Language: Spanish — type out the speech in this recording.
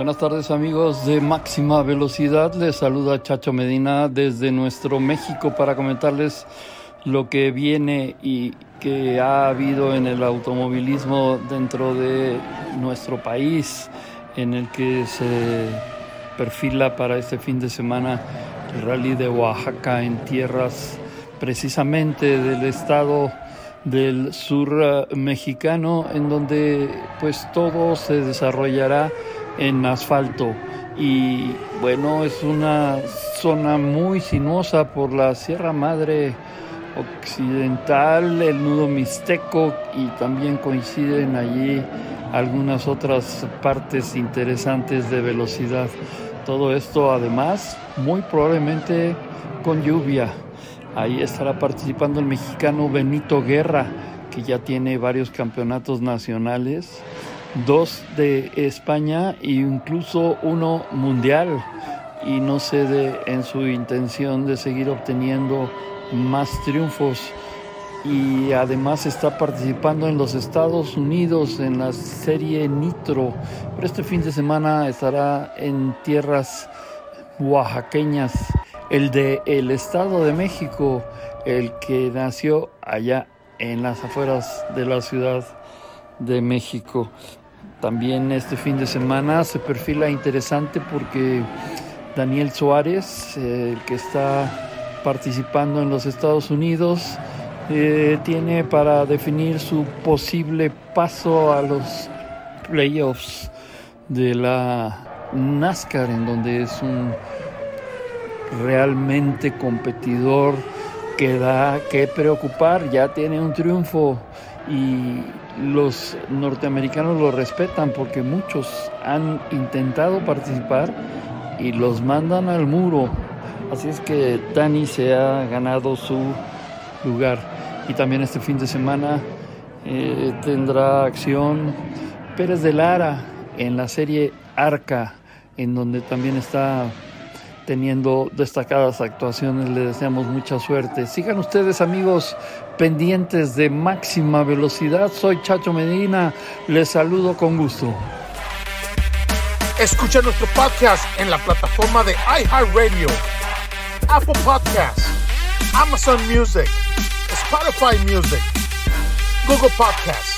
Buenas tardes amigos de Máxima Velocidad, les saluda Chacho Medina desde nuestro México para comentarles lo que viene y que ha habido en el automovilismo dentro de nuestro país, en el que se perfila para este fin de semana el rally de Oaxaca en tierras precisamente del estado del sur eh, mexicano, en donde pues todo se desarrollará en asfalto y bueno, es una zona muy sinuosa por la Sierra Madre Occidental, el nudo mixteco y también coinciden allí algunas otras partes interesantes de velocidad. Todo esto además muy probablemente con lluvia. Ahí estará participando el mexicano Benito Guerra, que ya tiene varios campeonatos nacionales dos de España e incluso uno mundial y no cede en su intención de seguir obteniendo más triunfos y además está participando en los Estados Unidos en la serie Nitro. Pero este fin de semana estará en tierras oaxaqueñas, el de el Estado de México, el que nació allá en las afueras de la Ciudad de México. También este fin de semana se perfila interesante porque Daniel Suárez, el que está participando en los Estados Unidos, eh, tiene para definir su posible paso a los playoffs de la NASCAR, en donde es un realmente competidor que da que preocupar, ya tiene un triunfo y los norteamericanos lo respetan porque muchos han intentado participar y los mandan al muro. Así es que Dani se ha ganado su lugar. Y también este fin de semana eh, tendrá acción Pérez de Lara en la serie Arca, en donde también está teniendo destacadas actuaciones. Le deseamos mucha suerte. Sigan ustedes amigos pendientes de máxima velocidad. Soy Chacho Medina. Les saludo con gusto. Escucha nuestro podcast en la plataforma de iHeartRadio, Apple Podcasts, Amazon Music, Spotify Music, Google Podcasts